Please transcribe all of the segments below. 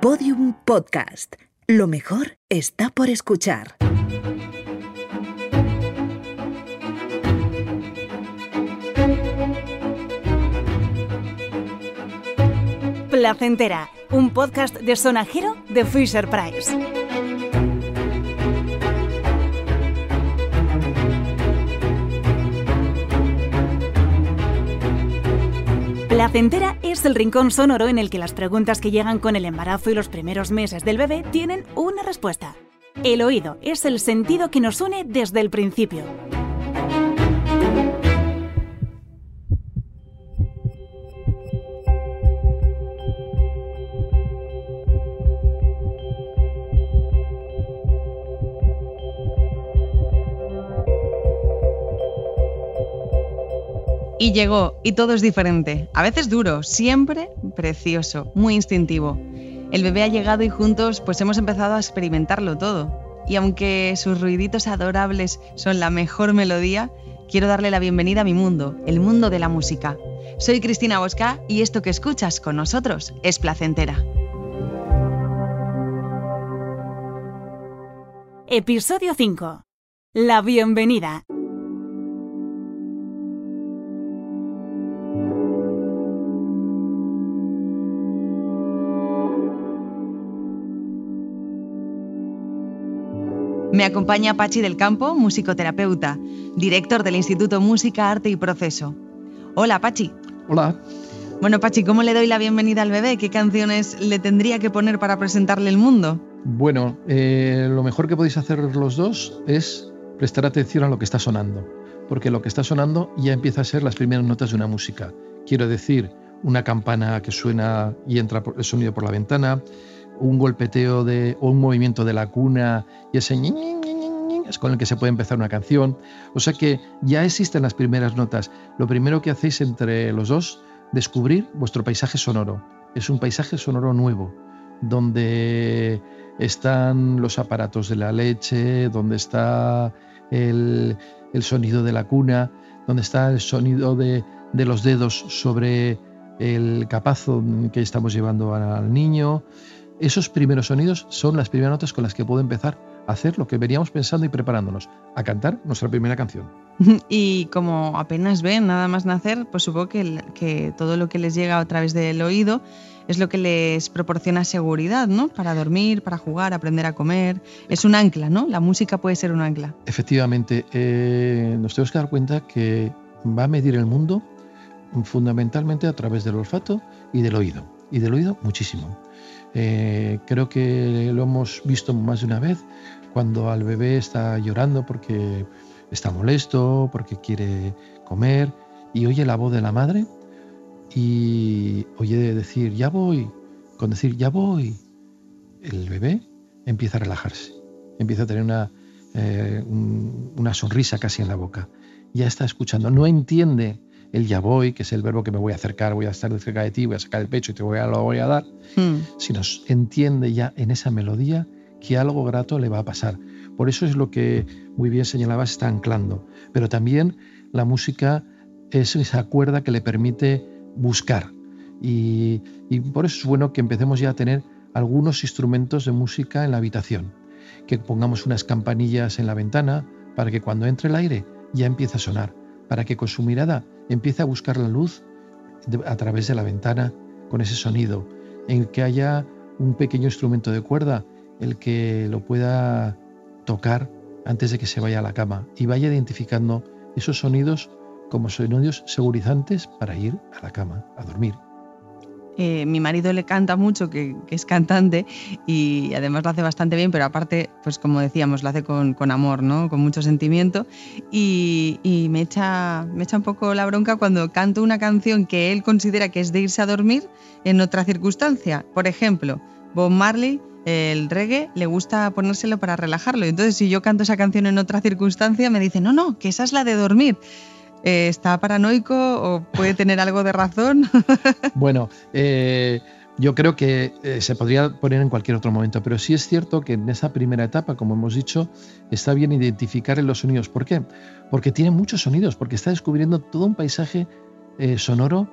Podium Podcast. Lo mejor está por escuchar. Placentera, un podcast de sonajero de Fisher Price. Placentera es el rincón sonoro en el que las preguntas que llegan con el embarazo y los primeros meses del bebé tienen una respuesta. El oído es el sentido que nos une desde el principio. Y llegó, y todo es diferente. A veces duro, siempre precioso, muy instintivo. El bebé ha llegado y juntos pues hemos empezado a experimentarlo todo. Y aunque sus ruiditos adorables son la mejor melodía, quiero darle la bienvenida a mi mundo, el mundo de la música. Soy Cristina Bosca y esto que escuchas con nosotros es placentera. Episodio 5. La bienvenida. Me acompaña Pachi del Campo, musicoterapeuta, director del Instituto Música, Arte y Proceso. Hola, Pachi. Hola. Bueno, Pachi, ¿cómo le doy la bienvenida al bebé? ¿Qué canciones le tendría que poner para presentarle el mundo? Bueno, eh, lo mejor que podéis hacer los dos es prestar atención a lo que está sonando, porque lo que está sonando ya empieza a ser las primeras notas de una música. Quiero decir, una campana que suena y entra el sonido por la ventana, un golpeteo de, o un movimiento de la cuna y ese es con el que se puede empezar una canción. O sea que ya existen las primeras notas. Lo primero que hacéis entre los dos, descubrir vuestro paisaje sonoro. Es un paisaje sonoro nuevo, donde están los aparatos de la leche, donde está el, sonido de la cuna, donde está el sonido de, de los dedos sobre el capazo que estamos llevando al niño, esos primeros sonidos son las primeras notas con las que puedo empezar a hacer lo que veníamos pensando y preparándonos, a cantar nuestra primera canción. Y como apenas ven nada más nacer, pues supongo que, que todo lo que les llega a través del oído es lo que les proporciona seguridad, ¿no? Para dormir, para jugar, aprender a comer. Es un ancla, ¿no? La música puede ser un ancla. Efectivamente, eh, nos tenemos que dar cuenta que va a medir el mundo fundamentalmente a través del olfato y del oído. Y del oído muchísimo. Eh, creo que lo hemos visto más de una vez cuando al bebé está llorando porque está molesto, porque quiere comer y oye la voz de la madre y oye decir ya voy, con decir ya voy, el bebé empieza a relajarse, empieza a tener una, eh, una sonrisa casi en la boca, ya está escuchando, no entiende el ya voy, que es el verbo que me voy a acercar, voy a estar cerca de ti, voy a sacar el pecho y te voy a, lo voy a dar, hmm. si nos entiende ya en esa melodía que algo grato le va a pasar. Por eso es lo que muy bien señalabas, está anclando. Pero también la música es esa cuerda que le permite buscar. Y, y por eso es bueno que empecemos ya a tener algunos instrumentos de música en la habitación. Que pongamos unas campanillas en la ventana para que cuando entre el aire ya empiece a sonar. Para que con su mirada empieza a buscar la luz a través de la ventana con ese sonido, en que haya un pequeño instrumento de cuerda, el que lo pueda tocar antes de que se vaya a la cama y vaya identificando esos sonidos como sonidos segurizantes para ir a la cama, a dormir. Eh, mi marido le canta mucho, que, es cantante, y además lo hace bastante bien, pero aparte, pues como decíamos, lo hace con, amor, ¿no? Con mucho sentimiento. Y, me, echa, me echa un poco la bronca cuando canto una canción que él considera que es de irse a dormir en otra circunstancia. Por ejemplo, Bob Marley el reggae le gusta ponérselo para relajarlo. Entonces, si yo canto esa canción en otra circunstancia, me dice, no, no, que esa es la de dormir. Eh, ¿Está paranoico o puede tener algo de razón? bueno, eh, yo creo que eh, se podría poner en cualquier otro momento, pero sí es cierto que en esa primera etapa, como hemos dicho, está bien identificar en los sonidos. ¿Por qué? Porque tiene muchos sonidos, porque está descubriendo todo un paisaje sonoro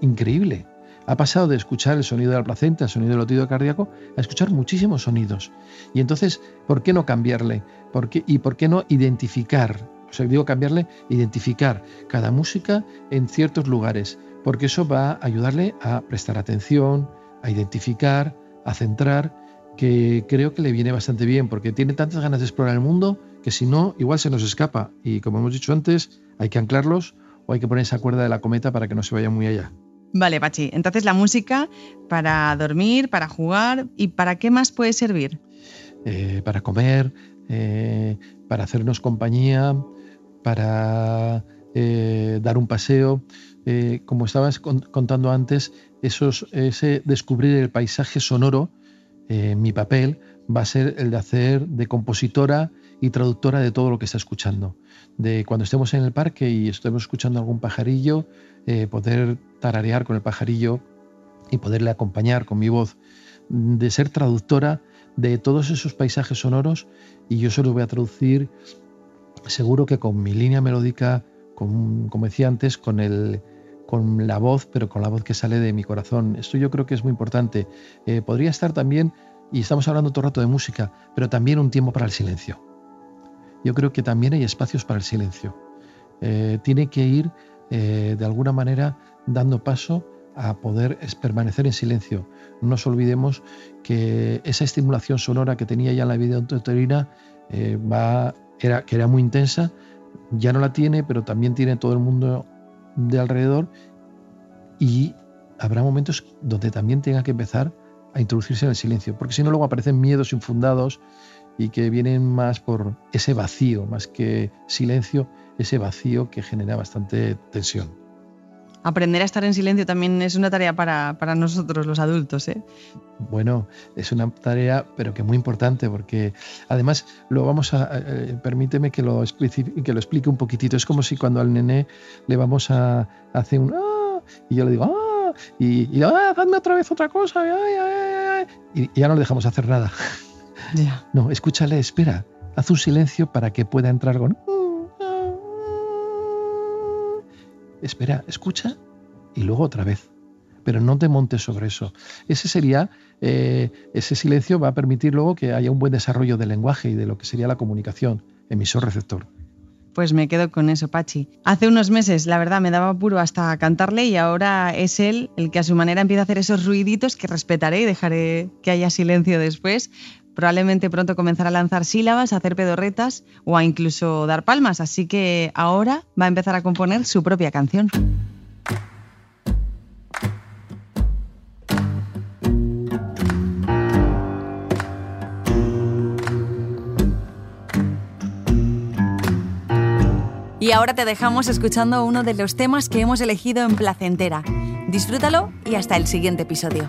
increíble. Ha pasado de escuchar el sonido de la placenta, el sonido del latido cardíaco, a escuchar muchísimos sonidos. Y entonces, ¿por qué no cambiarle? ¿Por qué, ¿Y por qué no identificar? O sea, digo cambiarle, identificar cada música en ciertos lugares, porque eso va a ayudarle a prestar atención, a identificar, a centrar, que creo que le viene bastante bien, porque tiene tantas ganas de explorar el mundo que si no, igual se nos escapa. Y como hemos dicho antes, hay que anclarlos o hay que poner esa cuerda de la cometa para que no se vaya muy allá. Vale, Pachi. Entonces la música para dormir, para jugar y para qué más puede servir? Eh, para comer, eh, para hacernos compañía, para eh, dar un paseo. como estabas contando antes, esos, ese descubrir el paisaje sonoro, mi papel va a ser el de hacer de compositora y traductora de todo lo que está escuchando. De cuando estemos en el parque y estemos escuchando algún pajarillo, eh, poder tararear con el pajarillo y poderle acompañar con mi voz, de ser traductora de todos esos paisajes sonoros y yo se voy a traducir seguro que con mi línea melódica, con, como decía antes, con, el, con la voz, pero con la voz que sale de mi corazón. Esto yo creo que es muy importante. Eh, podría estar también, y estamos hablando todo el rato de música, pero también un tiempo para el silencio. Yo creo que también hay espacios para el silencio. Eh, tiene que ir eh, de alguna manera dando paso a poder permanecer en silencio. No nos olvidemos que esa estimulación sonora que tenía ya en la vida uterina eh, va, era, que era muy intensa, ya no la tiene, pero también tiene todo el mundo de alrededor y habrá momentos donde también tenga que empezar a introducirse en el silencio, porque si no luego aparecen miedos infundados y que vienen más por ese vacío, más que silencio, ese vacío que genera bastante tensión. Aprender a estar en silencio también es una tarea para, nosotros los adultos. ¿eh? Bueno, es una tarea, pero que muy importante, porque además lo vamos a. Eh, permíteme que lo, que lo explique un poquitito. Es como si cuando al nene le vamos a, hacer un. ¡Ah! Y yo le digo, ¡ah! Y, y ¡ah! Hazme otra vez otra cosa. y ya no le dejamos hacer nada. No, escúchale, espera. Haz un silencio para que pueda entrar con espera, escucha y luego otra vez. Pero no te montes sobre eso. Ese sería, eh, ese silencio va a permitir luego que haya un buen desarrollo del lenguaje y de lo que sería la comunicación, emisor-receptor. Pues me quedo con eso, Pachi. Hace unos meses, la verdad, me daba puro hasta cantarle y ahora es él el que a su manera empieza a hacer esos ruiditos que respetaré y dejaré que haya silencio después. Probablemente pronto comenzará a lanzar sílabas, a hacer pedorretas o a incluso dar palmas, así que ahora va a empezar a componer su propia canción. Y ahora te dejamos escuchando uno de los temas que hemos elegido en Placentera. Disfrútalo y hasta el siguiente episodio.